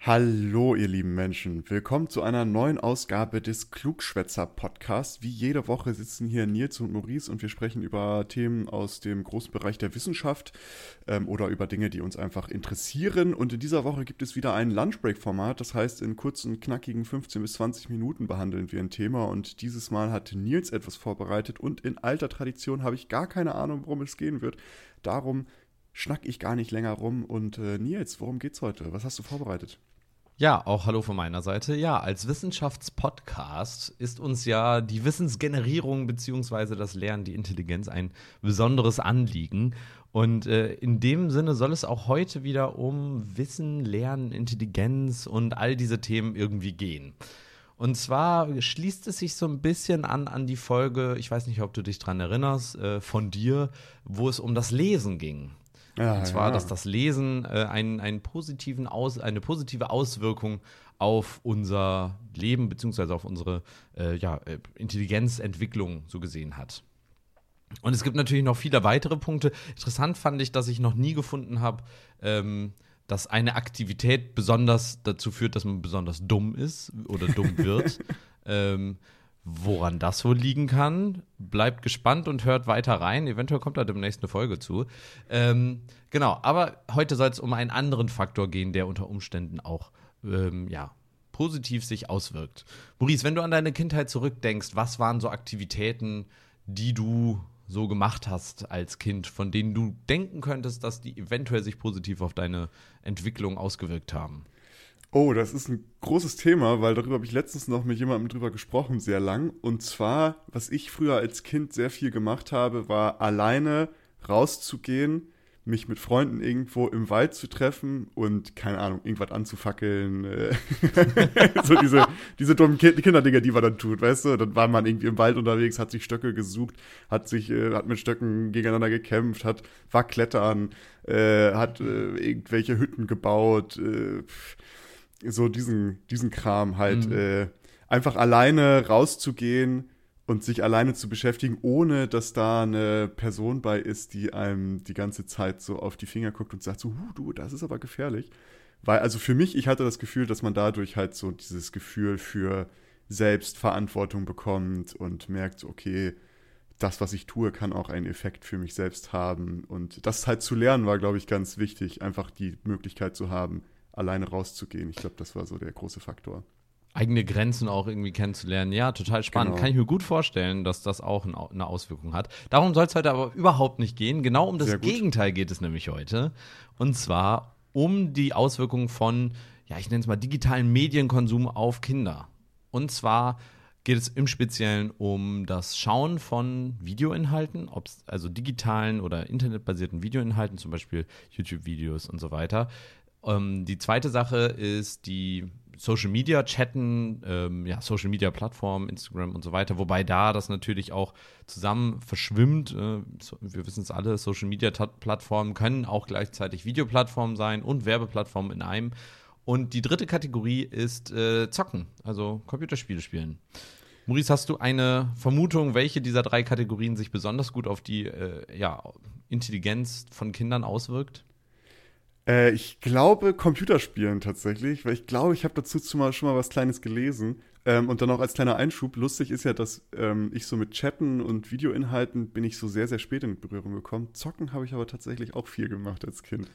Hallo, ihr lieben Menschen. Willkommen zu einer neuen Ausgabe des Klugschwätzer Podcasts. Wie jede Woche sitzen hier Nils und Maurice und wir sprechen über Themen aus dem großen Bereich der Wissenschaft ähm, oder über Dinge, die uns einfach interessieren. Und in dieser Woche gibt es wieder ein Lunchbreak-Format. Das heißt, in kurzen, knackigen 15 bis 20 Minuten behandeln wir ein Thema. Und dieses Mal hat Nils etwas vorbereitet und in alter Tradition habe ich gar keine Ahnung, worum es gehen wird. Darum schnack ich gar nicht länger rum. Und äh, Nils, worum geht's heute? Was hast du vorbereitet? Ja, auch hallo von meiner Seite. Ja, als Wissenschaftspodcast ist uns ja die Wissensgenerierung bzw. das Lernen, die Intelligenz ein besonderes Anliegen. Und äh, in dem Sinne soll es auch heute wieder um Wissen, Lernen, Intelligenz und all diese Themen irgendwie gehen. Und zwar schließt es sich so ein bisschen an an die Folge, ich weiß nicht, ob du dich dran erinnerst, äh, von dir, wo es um das Lesen ging. Ja, und zwar, ja. dass das Lesen äh, einen, einen positiven Aus, eine positive Auswirkung auf unser Leben bzw. auf unsere äh, ja, äh, Intelligenzentwicklung so gesehen hat. Und es gibt natürlich noch viele weitere Punkte. Interessant fand ich, dass ich noch nie gefunden habe, ähm, dass eine Aktivität besonders dazu führt, dass man besonders dumm ist oder dumm wird. ähm, Woran das wohl liegen kann, bleibt gespannt und hört weiter rein. Eventuell kommt da demnächst eine Folge zu. Ähm, genau, aber heute soll es um einen anderen Faktor gehen, der unter Umständen auch ähm, ja, positiv sich auswirkt. Maurice, wenn du an deine Kindheit zurückdenkst, was waren so Aktivitäten, die du so gemacht hast als Kind, von denen du denken könntest, dass die eventuell sich positiv auf deine Entwicklung ausgewirkt haben? Oh, das ist ein großes Thema, weil darüber habe ich letztens noch mit jemandem drüber gesprochen, sehr lang. Und zwar, was ich früher als Kind sehr viel gemacht habe, war alleine rauszugehen, mich mit Freunden irgendwo im Wald zu treffen und, keine Ahnung, irgendwas anzufackeln. Äh, so diese, diese dummen kind Kinderdinger, die man dann tut, weißt du? Dann war man irgendwie im Wald unterwegs, hat sich Stöcke gesucht, hat sich, äh, hat mit Stöcken gegeneinander gekämpft, hat, war klettern, äh, hat äh, irgendwelche Hütten gebaut, äh, so diesen, diesen Kram halt, mhm. äh, einfach alleine rauszugehen und sich alleine zu beschäftigen, ohne dass da eine Person bei ist, die einem die ganze Zeit so auf die Finger guckt und sagt so, huh, du, das ist aber gefährlich. Weil, also für mich, ich hatte das Gefühl, dass man dadurch halt so dieses Gefühl für Selbstverantwortung bekommt und merkt, okay, das, was ich tue, kann auch einen Effekt für mich selbst haben. Und das halt zu lernen war, glaube ich, ganz wichtig, einfach die Möglichkeit zu haben, alleine rauszugehen. Ich glaube, das war so der große Faktor. Eigene Grenzen auch irgendwie kennenzulernen. Ja, total spannend. Genau. Kann ich mir gut vorstellen, dass das auch eine Auswirkung hat. Darum soll es heute aber überhaupt nicht gehen. Genau um das Gegenteil geht es nämlich heute. Und zwar um die Auswirkungen von, ja, ich nenne es mal digitalen Medienkonsum auf Kinder. Und zwar geht es im Speziellen um das Schauen von Videoinhalten, also digitalen oder internetbasierten Videoinhalten, zum Beispiel YouTube-Videos und so weiter, ähm, die zweite Sache ist die Social Media Chatten, ähm, ja, Social Media Plattformen, Instagram und so weiter, wobei da das natürlich auch zusammen verschwimmt. Äh, so, wir wissen es alle, Social Media Plattformen können auch gleichzeitig Videoplattformen sein und Werbeplattformen in einem. Und die dritte Kategorie ist äh, Zocken, also Computerspiele spielen. Maurice, hast du eine Vermutung, welche dieser drei Kategorien sich besonders gut auf die äh, ja, Intelligenz von Kindern auswirkt? Äh, ich glaube Computerspielen tatsächlich, weil ich glaube, ich habe dazu schon mal was Kleines gelesen. Ähm, und dann auch als kleiner Einschub, lustig ist ja, dass ähm, ich so mit Chatten und Videoinhalten bin ich so sehr, sehr spät in Berührung gekommen. Zocken habe ich aber tatsächlich auch viel gemacht als Kind.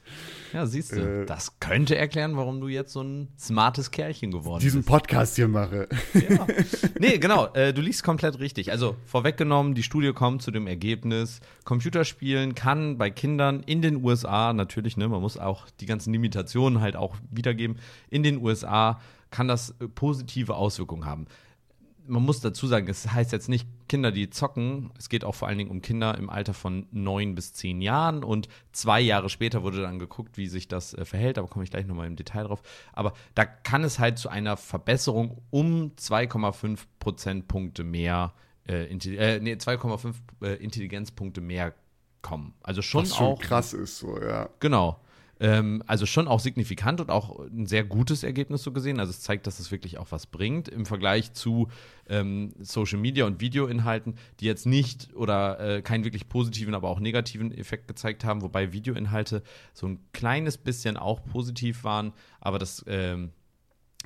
Ja, siehst du, äh, das könnte erklären, warum du jetzt so ein smartes Kerlchen geworden diesen bist. Diesen Podcast hier mache. Ja. Nee, genau, äh, du liegst komplett richtig. Also vorweggenommen, die Studie kommt zu dem Ergebnis, Computerspielen kann bei Kindern in den USA, natürlich, ne, man muss auch die ganzen Limitationen halt auch wiedergeben, in den USA kann das äh, positive Auswirkungen haben. man muss dazu sagen, es heißt jetzt nicht Kinder, die zocken. Es geht auch vor allen Dingen um Kinder im Alter von neun bis zehn Jahren. Und zwei Jahre später wurde dann geguckt, wie sich das äh, verhält. Aber komme ich gleich nochmal im Detail drauf. Aber da kann es halt zu einer Verbesserung um 2,5 Prozentpunkte mehr, äh, äh, nee, 2,5 äh, Intelligenzpunkte mehr kommen. Also schon Was schon auch. krass ist, so, ja. Genau. Ähm, also schon auch signifikant und auch ein sehr gutes Ergebnis so gesehen. Also es zeigt, dass es wirklich auch was bringt im Vergleich zu ähm, Social Media und Videoinhalten, die jetzt nicht oder äh, keinen wirklich positiven, aber auch negativen Effekt gezeigt haben, wobei Videoinhalte so ein kleines bisschen auch positiv waren, aber das ähm,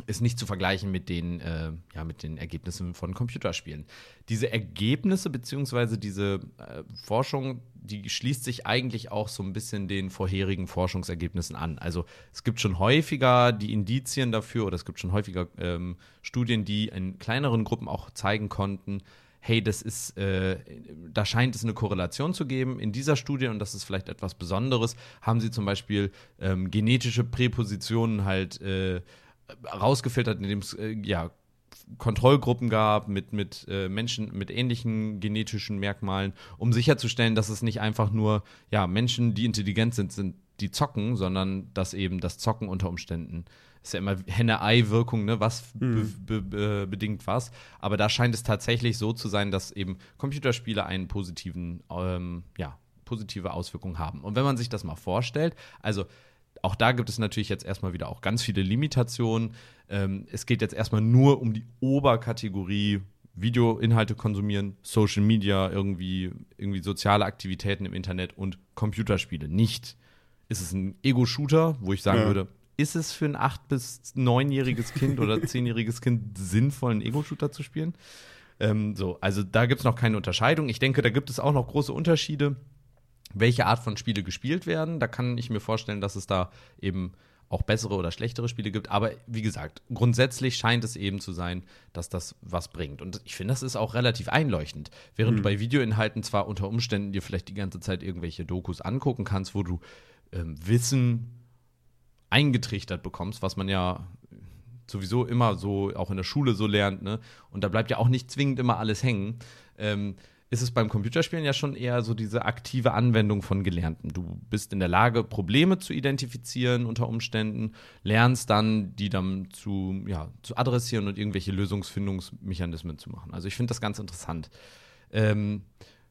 ist nicht zu vergleichen mit den, äh, ja, mit den Ergebnissen von Computerspielen. Diese Ergebnisse beziehungsweise diese äh, Forschung, die schließt sich eigentlich auch so ein bisschen den vorherigen Forschungsergebnissen an. Also es gibt schon häufiger die Indizien dafür oder es gibt schon häufiger ähm, Studien, die in kleineren Gruppen auch zeigen konnten, hey, das ist, äh, da scheint es eine Korrelation zu geben. In dieser Studie, und das ist vielleicht etwas Besonderes, haben sie zum Beispiel ähm, genetische Präpositionen halt äh, rausgefiltert, indem es äh, ja Kontrollgruppen gab mit, mit äh, Menschen mit ähnlichen genetischen Merkmalen, um sicherzustellen, dass es nicht einfach nur ja, Menschen, die intelligent sind, sind, die zocken, sondern dass eben das Zocken unter Umständen ist ja immer Henne-Ei-Wirkung, ne? Was mhm. be be bedingt was. Aber da scheint es tatsächlich so zu sein, dass eben Computerspiele einen positiven, ähm, ja, positive Auswirkungen haben. Und wenn man sich das mal vorstellt, also auch da gibt es natürlich jetzt erstmal wieder auch ganz viele Limitationen. Ähm, es geht jetzt erstmal nur um die Oberkategorie Videoinhalte konsumieren, Social Media, irgendwie, irgendwie soziale Aktivitäten im Internet und Computerspiele. Nicht ist es ein Ego-Shooter, wo ich sagen ja. würde, ist es für ein 8- bis 9-jähriges Kind oder 10-jähriges Kind sinnvoll, einen Ego-Shooter zu spielen? Ähm, so, also da gibt es noch keine Unterscheidung. Ich denke, da gibt es auch noch große Unterschiede welche Art von Spiele gespielt werden. Da kann ich mir vorstellen, dass es da eben auch bessere oder schlechtere Spiele gibt. Aber wie gesagt, grundsätzlich scheint es eben zu sein, dass das was bringt. Und ich finde, das ist auch relativ einleuchtend. Während mhm. du bei Videoinhalten zwar unter Umständen dir vielleicht die ganze Zeit irgendwelche Dokus angucken kannst, wo du ähm, Wissen eingetrichtert bekommst, was man ja sowieso immer so auch in der Schule so lernt, ne? Und da bleibt ja auch nicht zwingend immer alles hängen. Ähm, ist es beim Computerspielen ja schon eher so diese aktive Anwendung von Gelernten. Du bist in der Lage, Probleme zu identifizieren unter Umständen, lernst dann, die dann zu, ja, zu adressieren und irgendwelche Lösungsfindungsmechanismen zu machen. Also ich finde das ganz interessant. Ähm,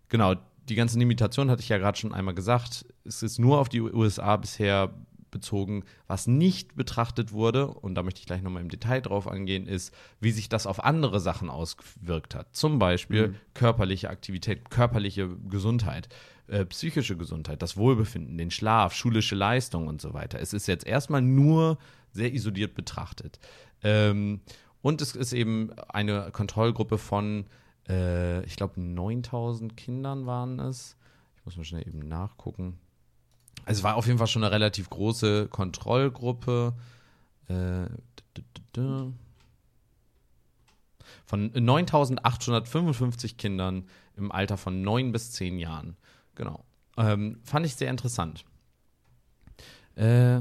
genau, die ganzen Limitationen hatte ich ja gerade schon einmal gesagt. Es ist nur auf die USA bisher bezogen. Was nicht betrachtet wurde, und da möchte ich gleich nochmal im Detail drauf angehen, ist, wie sich das auf andere Sachen ausgewirkt hat. Zum Beispiel mhm. körperliche Aktivität, körperliche Gesundheit. Äh, psychische Gesundheit, das Wohlbefinden, den Schlaf, schulische Leistung und so weiter. Es ist jetzt erstmal nur sehr isoliert betrachtet. Ähm, und es ist eben eine Kontrollgruppe von, äh, ich glaube, 9000 Kindern waren es. Ich muss mal schnell eben nachgucken. Also es war auf jeden Fall schon eine relativ große Kontrollgruppe. Äh, von 9855 Kindern im Alter von 9 bis 10 Jahren. Genau. Ähm, fand ich sehr interessant. Äh,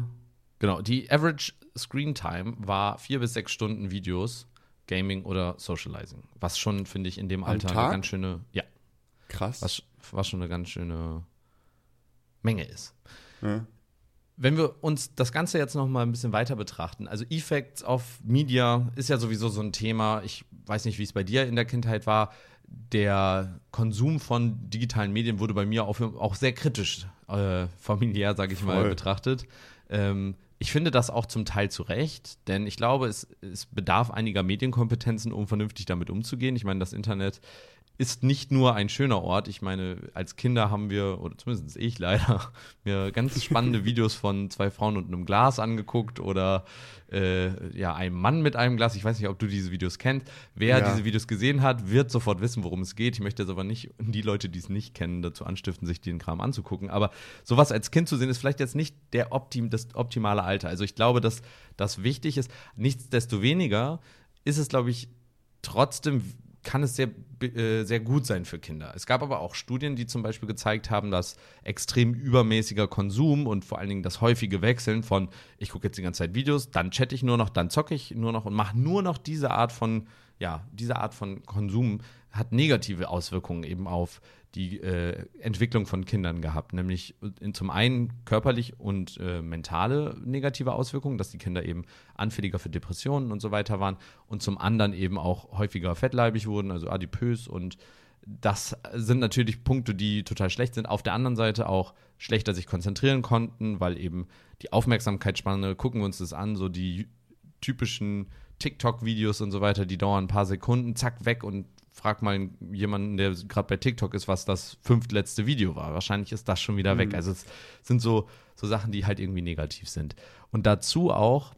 genau, die Average Screen Time war vier bis sechs Stunden Videos, Gaming oder Socializing. Was schon, finde ich, in dem Alter eine ganz schöne, ja. Krass. Was, was schon eine ganz schöne Menge ist. Ja. Wenn wir uns das Ganze jetzt noch mal ein bisschen weiter betrachten, also Effects of Media ist ja sowieso so ein Thema. Ich weiß nicht, wie es bei dir in der Kindheit war. Der Konsum von digitalen Medien wurde bei mir auch, auch sehr kritisch äh, familiär, sage ich Voll. mal, betrachtet. Ähm, ich finde das auch zum Teil zu Recht, denn ich glaube, es, es bedarf einiger Medienkompetenzen, um vernünftig damit umzugehen. Ich meine, das Internet ist nicht nur ein schöner Ort. Ich meine, als Kinder haben wir, oder zumindest ich leider, mir ganz spannende Videos von zwei Frauen und einem Glas angeguckt oder äh, ja, einem Mann mit einem Glas. Ich weiß nicht, ob du diese Videos kennst. Wer ja. diese Videos gesehen hat, wird sofort wissen, worum es geht. Ich möchte jetzt aber nicht die Leute, die es nicht kennen, dazu anstiften, sich den Kram anzugucken. Aber sowas als Kind zu sehen, ist vielleicht jetzt nicht der Optim, das optimale Alter. Also ich glaube, dass das wichtig ist. Nichtsdestoweniger ist es, glaube ich, trotzdem kann es sehr, äh, sehr gut sein für Kinder. Es gab aber auch Studien, die zum Beispiel gezeigt haben, dass extrem übermäßiger Konsum und vor allen Dingen das häufige Wechseln von, ich gucke jetzt die ganze Zeit Videos, dann chatte ich nur noch, dann zocke ich nur noch und mache nur noch diese Art von ja, diese Art von Konsum hat negative Auswirkungen eben auf die äh, Entwicklung von Kindern gehabt, nämlich in, zum einen körperlich und äh, mentale negative Auswirkungen, dass die Kinder eben anfälliger für Depressionen und so weiter waren. Und zum anderen eben auch häufiger fettleibig wurden, also adipös. Und das sind natürlich Punkte, die total schlecht sind. Auf der anderen Seite auch schlechter sich konzentrieren konnten, weil eben die Aufmerksamkeitsspanne, gucken wir uns das an, so die typischen TikTok-Videos und so weiter, die dauern ein paar Sekunden, zack, weg und frag mal jemanden, der gerade bei TikTok ist, was das fünftletzte Video war. Wahrscheinlich ist das schon wieder mhm. weg. Also es sind so, so Sachen, die halt irgendwie negativ sind. Und dazu auch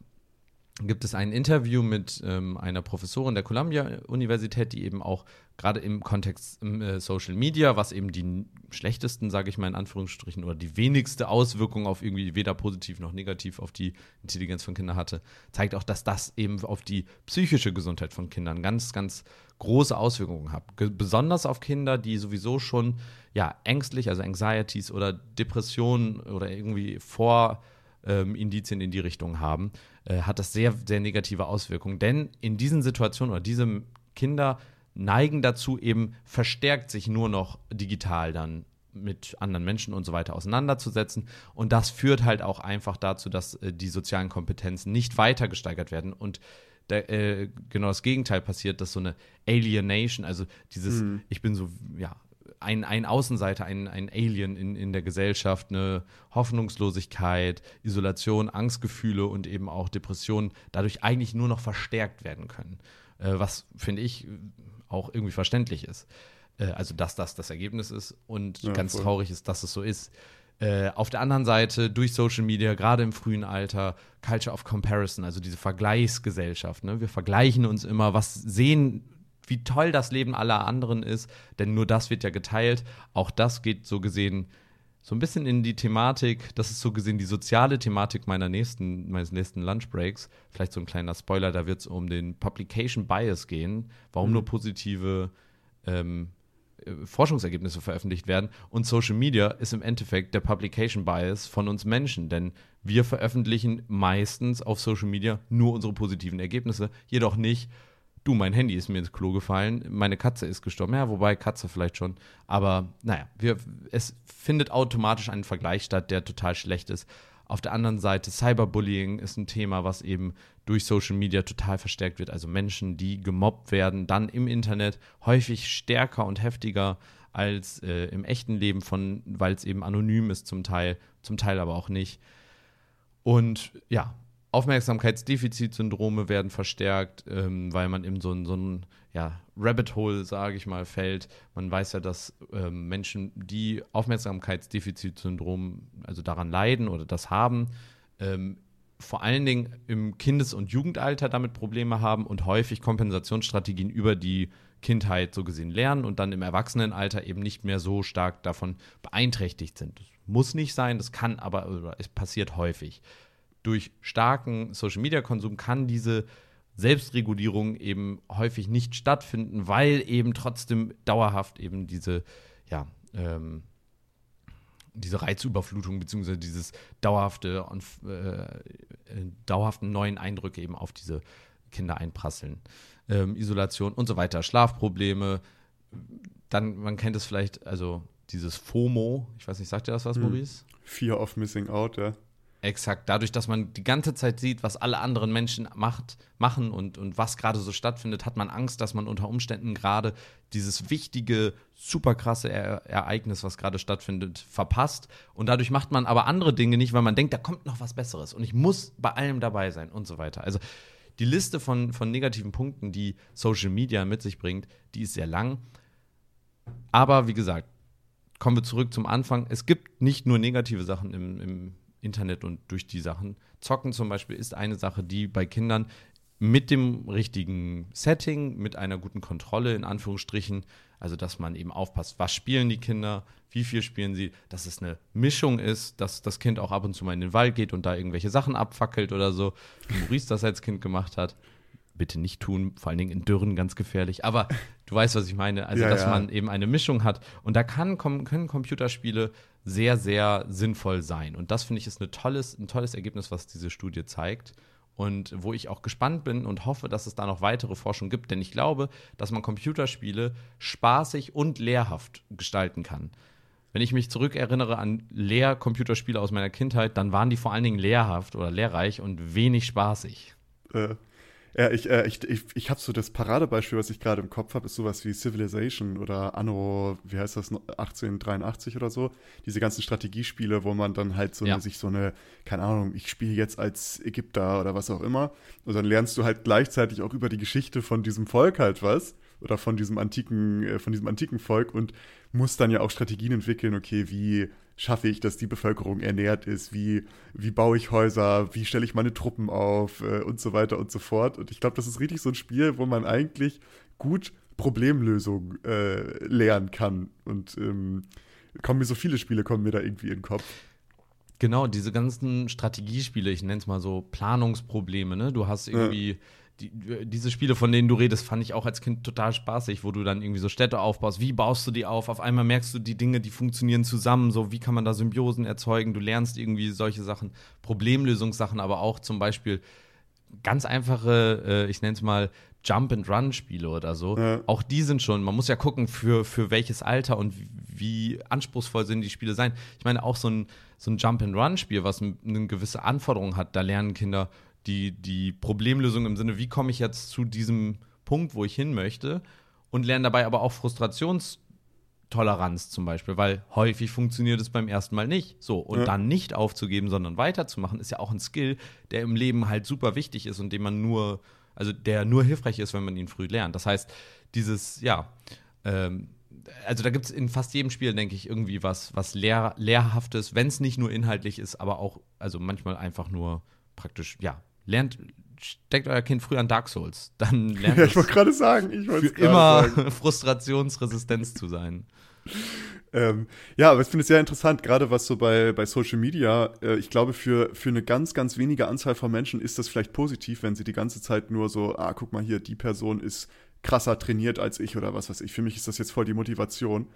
gibt es ein Interview mit ähm, einer Professorin der Columbia-Universität, die eben auch gerade im Kontext äh, Social Media, was eben die schlechtesten, sage ich mal in Anführungsstrichen, oder die wenigste Auswirkung auf irgendwie weder positiv noch negativ auf die Intelligenz von Kindern hatte, zeigt auch, dass das eben auf die psychische Gesundheit von Kindern ganz, ganz große Auswirkungen hat. Besonders auf Kinder, die sowieso schon ja, ängstlich, also Anxieties oder Depressionen oder irgendwie vor ähm, Indizien in die Richtung haben, äh, hat das sehr, sehr negative Auswirkungen. Denn in diesen Situationen oder diese Kinder neigen dazu, eben verstärkt sich nur noch digital dann mit anderen Menschen und so weiter auseinanderzusetzen. Und das führt halt auch einfach dazu, dass äh, die sozialen Kompetenzen nicht weiter gesteigert werden und der, äh, genau das Gegenteil passiert, dass so eine Alienation, also dieses, mhm. ich bin so, ja, ein, ein Außenseiter, ein, ein Alien in, in der Gesellschaft, eine Hoffnungslosigkeit, Isolation, Angstgefühle und eben auch Depressionen dadurch eigentlich nur noch verstärkt werden können. Äh, was, finde ich, auch irgendwie verständlich ist. Äh, also, dass das das Ergebnis ist und ja, ganz voll. traurig ist, dass es so ist. Äh, auf der anderen Seite durch Social Media, gerade im frühen Alter, Culture of Comparison, also diese Vergleichsgesellschaft. Ne? Wir vergleichen uns immer, was sehen, wie toll das Leben aller anderen ist, denn nur das wird ja geteilt. Auch das geht so gesehen so ein bisschen in die Thematik, das ist so gesehen die soziale Thematik meiner nächsten, meines nächsten Lunchbreaks. Vielleicht so ein kleiner Spoiler, da wird es um den Publication Bias gehen, warum mhm. nur positive ähm, äh, Forschungsergebnisse veröffentlicht werden. Und Social Media ist im Endeffekt der Publication Bias von uns Menschen, denn wir veröffentlichen meistens auf Social Media nur unsere positiven Ergebnisse, jedoch nicht du, mein Handy ist mir ins Klo gefallen, meine Katze ist gestorben. Ja, wobei Katze vielleicht schon. Aber naja, wir, es findet automatisch ein Vergleich statt, der total schlecht ist. Auf der anderen Seite, Cyberbullying ist ein Thema, was eben durch Social Media total verstärkt wird. Also Menschen, die gemobbt werden, dann im Internet häufig stärker und heftiger als äh, im echten Leben, weil es eben anonym ist zum Teil, zum Teil aber auch nicht. Und ja, Aufmerksamkeitsdefizitsyndrome werden verstärkt, ähm, weil man in so ein, so ein ja, Rabbit Hole, sage ich mal, fällt. Man weiß ja, dass ähm, Menschen, die Aufmerksamkeitsdefizitsyndrom, also daran leiden oder das haben, ähm, vor allen Dingen im Kindes- und Jugendalter damit Probleme haben und häufig Kompensationsstrategien über die Kindheit so gesehen lernen und dann im Erwachsenenalter eben nicht mehr so stark davon beeinträchtigt sind. Das muss nicht sein, das kann aber, es passiert häufig durch starken Social-Media-Konsum kann diese Selbstregulierung eben häufig nicht stattfinden, weil eben trotzdem dauerhaft eben diese, ja, ähm, diese Reizüberflutung beziehungsweise dieses dauerhafte äh, dauerhaften neuen Eindrücke eben auf diese Kinder einprasseln. Ähm, Isolation und so weiter, Schlafprobleme. Dann, man kennt es vielleicht, also dieses FOMO, ich weiß nicht, sagt ihr das was, hm. Maurice? Fear of Missing Out, ja. Exakt, dadurch, dass man die ganze Zeit sieht, was alle anderen Menschen macht, machen und, und was gerade so stattfindet, hat man Angst, dass man unter Umständen gerade dieses wichtige, super krasse e Ereignis, was gerade stattfindet, verpasst. Und dadurch macht man aber andere Dinge nicht, weil man denkt, da kommt noch was Besseres und ich muss bei allem dabei sein und so weiter. Also die Liste von, von negativen Punkten, die Social Media mit sich bringt, die ist sehr lang. Aber wie gesagt, kommen wir zurück zum Anfang. Es gibt nicht nur negative Sachen im, im Internet und durch die Sachen. Zocken zum Beispiel ist eine Sache, die bei Kindern mit dem richtigen Setting, mit einer guten Kontrolle in Anführungsstrichen, also dass man eben aufpasst, was spielen die Kinder, wie viel spielen sie, dass es eine Mischung ist, dass das Kind auch ab und zu mal in den Wald geht und da irgendwelche Sachen abfackelt oder so, wie Maurice das als Kind gemacht hat. Bitte nicht tun, vor allen Dingen in Dürren ganz gefährlich. Aber du weißt, was ich meine. Also, ja, dass ja. man eben eine Mischung hat. Und da kann, können Computerspiele sehr, sehr sinnvoll sein. Und das finde ich ist eine tolles, ein tolles Ergebnis, was diese Studie zeigt. und wo ich auch gespannt bin und hoffe, dass es da noch weitere Forschung gibt, denn ich glaube, dass man Computerspiele spaßig und lehrhaft gestalten kann. Wenn ich mich zurückerinnere an Lehr-Computerspiele aus meiner Kindheit, dann waren die vor allen Dingen lehrhaft oder lehrreich und wenig spaßig. Äh, ja, ich, äh, ich, ich, ich habe so das Paradebeispiel, was ich gerade im Kopf habe, ist sowas wie Civilization oder Anno, wie heißt das, 1883 oder so. Diese ganzen Strategiespiele, wo man dann halt so ja. eine, sich so eine, keine Ahnung, ich spiele jetzt als Ägypter oder was auch immer. Und dann lernst du halt gleichzeitig auch über die Geschichte von diesem Volk halt was oder von diesem antiken, äh, von diesem antiken Volk und musst dann ja auch Strategien entwickeln, okay, wie schaffe ich, dass die Bevölkerung ernährt ist, wie, wie baue ich Häuser, wie stelle ich meine Truppen auf äh, und so weiter und so fort. Und ich glaube, das ist richtig so ein Spiel, wo man eigentlich gut Problemlösung äh, lernen kann. Und ähm, kommen mir so viele Spiele, kommen mir da irgendwie in den Kopf. Genau, diese ganzen Strategiespiele, ich nenne es mal so Planungsprobleme, ne? Du hast irgendwie. Ja die, diese Spiele, von denen du redest, fand ich auch als Kind total spaßig, wo du dann irgendwie so Städte aufbaust. Wie baust du die auf? Auf einmal merkst du, die Dinge, die funktionieren zusammen. So, wie kann man da Symbiosen erzeugen? Du lernst irgendwie solche Sachen, Problemlösungssachen, aber auch zum Beispiel ganz einfache, äh, ich nenne es mal Jump-and-Run-Spiele oder so. Ja. Auch die sind schon, man muss ja gucken, für, für welches Alter und wie, wie anspruchsvoll sind die Spiele sein. Ich meine, auch so ein, so ein Jump-and-Run-Spiel, was eine gewisse Anforderung hat, da lernen Kinder die, die Problemlösung im Sinne, wie komme ich jetzt zu diesem Punkt, wo ich hin möchte und lerne dabei aber auch Frustrationstoleranz zum Beispiel, weil häufig funktioniert es beim ersten Mal nicht. So, und ja. dann nicht aufzugeben, sondern weiterzumachen, ist ja auch ein Skill, der im Leben halt super wichtig ist und den man nur, also der nur hilfreich ist, wenn man ihn früh lernt. Das heißt, dieses, ja, ähm, also da gibt es in fast jedem Spiel, denke ich, irgendwie was, was lehr lehrhaftes, wenn es nicht nur inhaltlich ist, aber auch, also manchmal einfach nur praktisch, ja, lernt, steckt euer Kind früh an Dark Souls. Dann lernt ja, ich wollte gerade sagen, ich wollte immer sagen. Frustrationsresistenz zu sein. Ähm, ja, aber ich finde es sehr interessant, gerade was so bei, bei Social Media, äh, ich glaube, für, für eine ganz, ganz wenige Anzahl von Menschen ist das vielleicht positiv, wenn sie die ganze Zeit nur so, ah, guck mal hier, die Person ist krasser trainiert als ich oder was weiß ich. Für mich ist das jetzt voll die Motivation.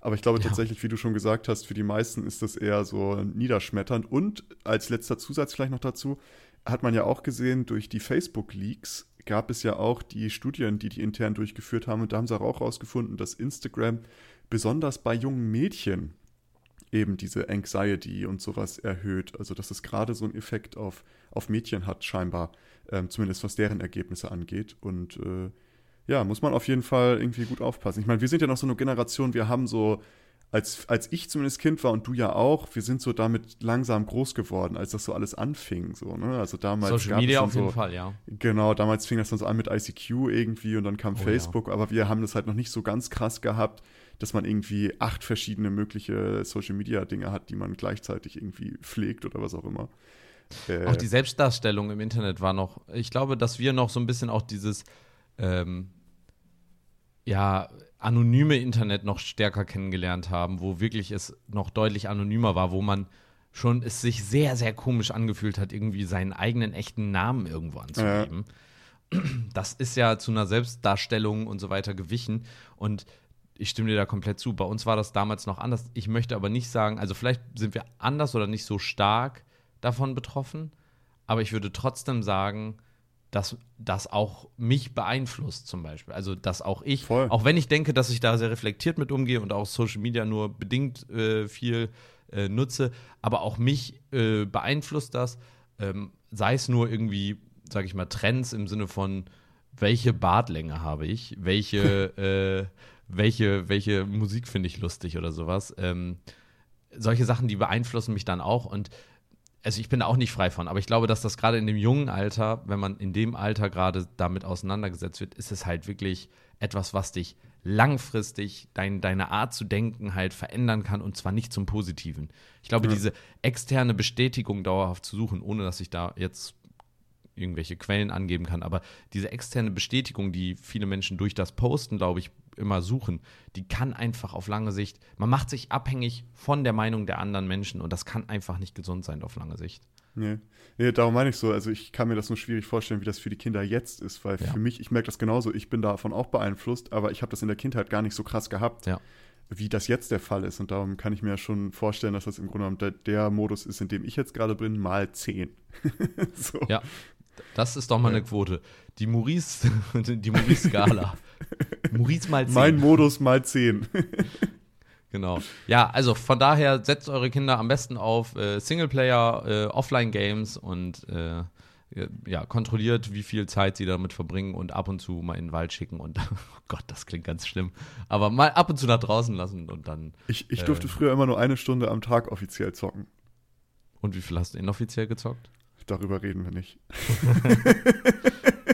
Aber ich glaube ja. tatsächlich, wie du schon gesagt hast, für die meisten ist das eher so niederschmetternd. Und als letzter Zusatz vielleicht noch dazu, hat man ja auch gesehen, durch die Facebook-Leaks gab es ja auch die Studien, die die intern durchgeführt haben. Und da haben sie auch herausgefunden, dass Instagram besonders bei jungen Mädchen eben diese Anxiety und sowas erhöht. Also dass es gerade so einen Effekt auf, auf Mädchen hat, scheinbar, ähm, zumindest was deren Ergebnisse angeht. Und äh, ja, muss man auf jeden Fall irgendwie gut aufpassen. Ich meine, wir sind ja noch so eine Generation, wir haben so als, als ich zumindest Kind war und du ja auch, wir sind so damit langsam groß geworden, als das so alles anfing. So, ne? Also damals Social Media auf jeden Fall, ja. Genau, damals fing das dann so an mit ICQ irgendwie und dann kam oh, Facebook, ja. aber wir haben das halt noch nicht so ganz krass gehabt, dass man irgendwie acht verschiedene mögliche Social Media Dinge hat, die man gleichzeitig irgendwie pflegt oder was auch immer. Äh, auch die Selbstdarstellung im Internet war noch, ich glaube, dass wir noch so ein bisschen auch dieses ähm, ja, anonyme Internet noch stärker kennengelernt haben, wo wirklich es noch deutlich anonymer war, wo man schon es sich sehr, sehr komisch angefühlt hat, irgendwie seinen eigenen echten Namen irgendwo anzugeben. Ja. Das ist ja zu einer Selbstdarstellung und so weiter gewichen. Und ich stimme dir da komplett zu. Bei uns war das damals noch anders. Ich möchte aber nicht sagen, also vielleicht sind wir anders oder nicht so stark davon betroffen, aber ich würde trotzdem sagen, dass das auch mich beeinflusst zum Beispiel. Also dass auch ich, Voll. auch wenn ich denke, dass ich da sehr reflektiert mit umgehe und auch Social Media nur bedingt äh, viel äh, nutze, aber auch mich äh, beeinflusst das, ähm, sei es nur irgendwie, sage ich mal, Trends im Sinne von, welche Bartlänge habe ich, welche, äh, welche, welche Musik finde ich lustig oder sowas. Ähm, solche Sachen, die beeinflussen mich dann auch und also ich bin da auch nicht frei von, aber ich glaube, dass das gerade in dem jungen Alter, wenn man in dem Alter gerade damit auseinandergesetzt wird, ist es halt wirklich etwas, was dich langfristig dein, deine Art zu denken halt verändern kann und zwar nicht zum Positiven. Ich glaube, ja. diese externe Bestätigung dauerhaft zu suchen, ohne dass ich da jetzt irgendwelche Quellen angeben kann, aber diese externe Bestätigung, die viele Menschen durch das Posten, glaube ich, immer suchen, die kann einfach auf lange Sicht, man macht sich abhängig von der Meinung der anderen Menschen und das kann einfach nicht gesund sein auf lange Sicht. Nee. nee, darum meine ich so. Also ich kann mir das nur schwierig vorstellen, wie das für die Kinder jetzt ist, weil ja. für mich, ich merke das genauso, ich bin davon auch beeinflusst, aber ich habe das in der Kindheit gar nicht so krass gehabt. Ja wie das jetzt der Fall ist. Und darum kann ich mir schon vorstellen, dass das im Grunde genommen der, der Modus ist, in dem ich jetzt gerade bin, mal zehn. so. Ja. Das ist doch mal eine Quote. Die Maurice, die Maurice-Skala. Maurice mal 10. Mein Modus mal 10. Genau. Ja, also von daher setzt eure Kinder am besten auf äh, Singleplayer, äh, Offline-Games und äh, ja, kontrolliert, wie viel Zeit sie damit verbringen und ab und zu mal in den Wald schicken und oh Gott, das klingt ganz schlimm. Aber mal ab und zu nach draußen lassen und dann. Ich, ich durfte äh, früher immer nur eine Stunde am Tag offiziell zocken. Und wie viel hast du inoffiziell gezockt? Darüber reden wir nicht.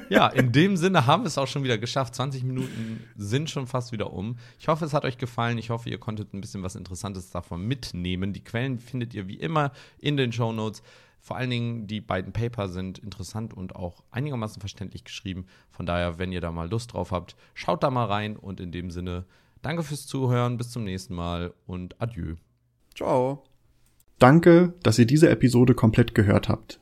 ja, in dem Sinne haben wir es auch schon wieder geschafft. 20 Minuten sind schon fast wieder um. Ich hoffe, es hat euch gefallen. Ich hoffe, ihr konntet ein bisschen was Interessantes davon mitnehmen. Die Quellen findet ihr wie immer in den Show Notes. Vor allen Dingen die beiden Paper sind interessant und auch einigermaßen verständlich geschrieben. Von daher, wenn ihr da mal Lust drauf habt, schaut da mal rein und in dem Sinne, danke fürs Zuhören, bis zum nächsten Mal und adieu. Ciao. Danke, dass ihr diese Episode komplett gehört habt.